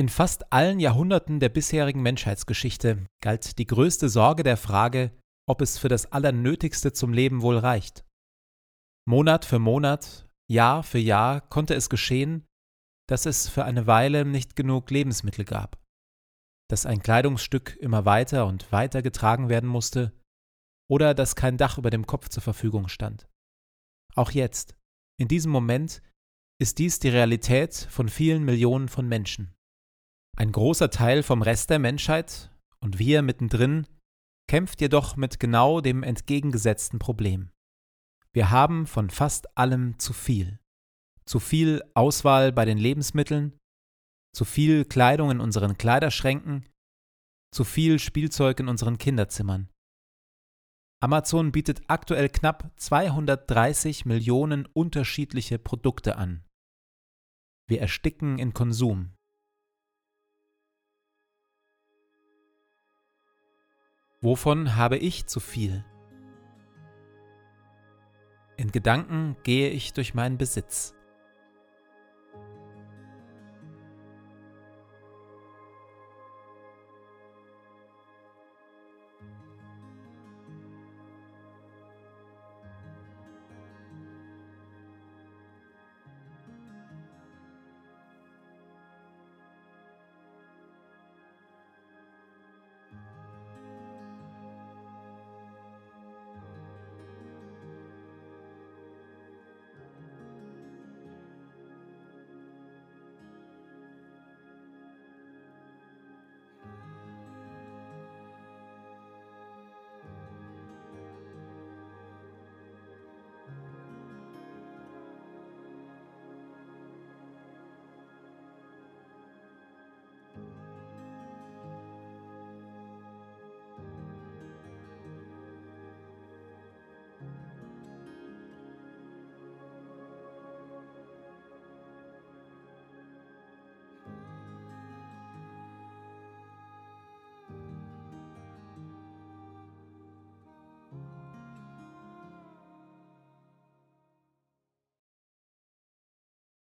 In fast allen Jahrhunderten der bisherigen Menschheitsgeschichte galt die größte Sorge der Frage, ob es für das Allernötigste zum Leben wohl reicht. Monat für Monat, Jahr für Jahr konnte es geschehen, dass es für eine Weile nicht genug Lebensmittel gab, dass ein Kleidungsstück immer weiter und weiter getragen werden musste oder dass kein Dach über dem Kopf zur Verfügung stand. Auch jetzt, in diesem Moment, ist dies die Realität von vielen Millionen von Menschen. Ein großer Teil vom Rest der Menschheit und wir mittendrin kämpft jedoch mit genau dem entgegengesetzten Problem. Wir haben von fast allem zu viel. Zu viel Auswahl bei den Lebensmitteln, zu viel Kleidung in unseren Kleiderschränken, zu viel Spielzeug in unseren Kinderzimmern. Amazon bietet aktuell knapp 230 Millionen unterschiedliche Produkte an. Wir ersticken in Konsum. Wovon habe ich zu viel? In Gedanken gehe ich durch meinen Besitz.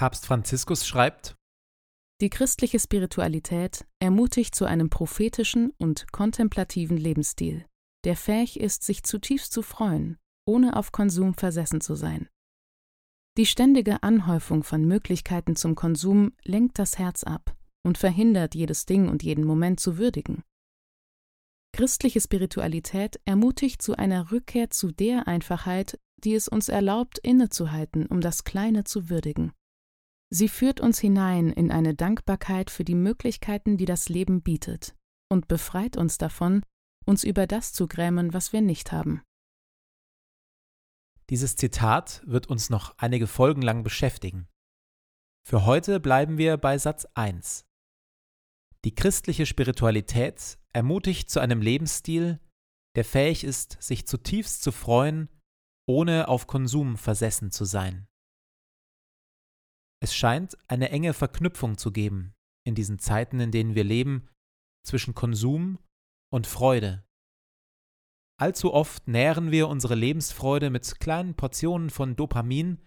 Papst Franziskus schreibt, Die christliche Spiritualität ermutigt zu einem prophetischen und kontemplativen Lebensstil, der fähig ist, sich zutiefst zu freuen, ohne auf Konsum versessen zu sein. Die ständige Anhäufung von Möglichkeiten zum Konsum lenkt das Herz ab und verhindert, jedes Ding und jeden Moment zu würdigen. Christliche Spiritualität ermutigt zu einer Rückkehr zu der Einfachheit, die es uns erlaubt, innezuhalten, um das Kleine zu würdigen. Sie führt uns hinein in eine Dankbarkeit für die Möglichkeiten, die das Leben bietet, und befreit uns davon, uns über das zu grämen, was wir nicht haben. Dieses Zitat wird uns noch einige Folgen lang beschäftigen. Für heute bleiben wir bei Satz 1. Die christliche Spiritualität ermutigt zu einem Lebensstil, der fähig ist, sich zutiefst zu freuen, ohne auf Konsum versessen zu sein. Es scheint eine enge Verknüpfung zu geben in diesen Zeiten, in denen wir leben, zwischen Konsum und Freude. Allzu oft nähren wir unsere Lebensfreude mit kleinen Portionen von Dopamin,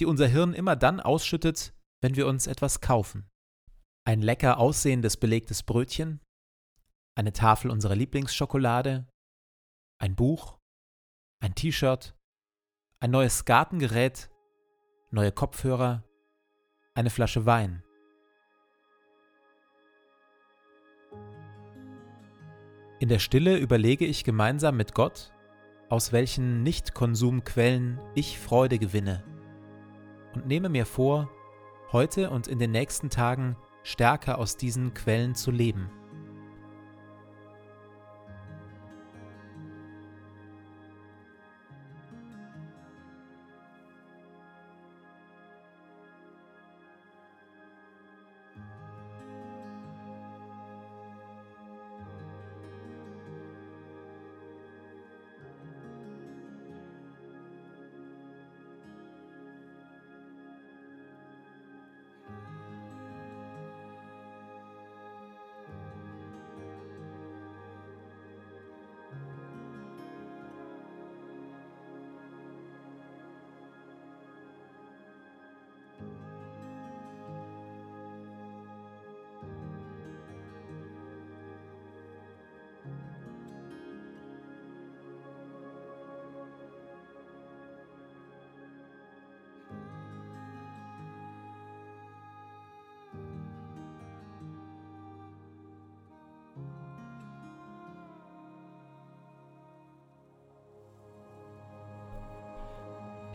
die unser Hirn immer dann ausschüttet, wenn wir uns etwas kaufen. Ein lecker aussehendes belegtes Brötchen, eine Tafel unserer Lieblingsschokolade, ein Buch, ein T-Shirt, ein neues Gartengerät, neue Kopfhörer, eine Flasche Wein. In der Stille überlege ich gemeinsam mit Gott, aus welchen Nicht-Konsumquellen ich Freude gewinne und nehme mir vor, heute und in den nächsten Tagen stärker aus diesen Quellen zu leben.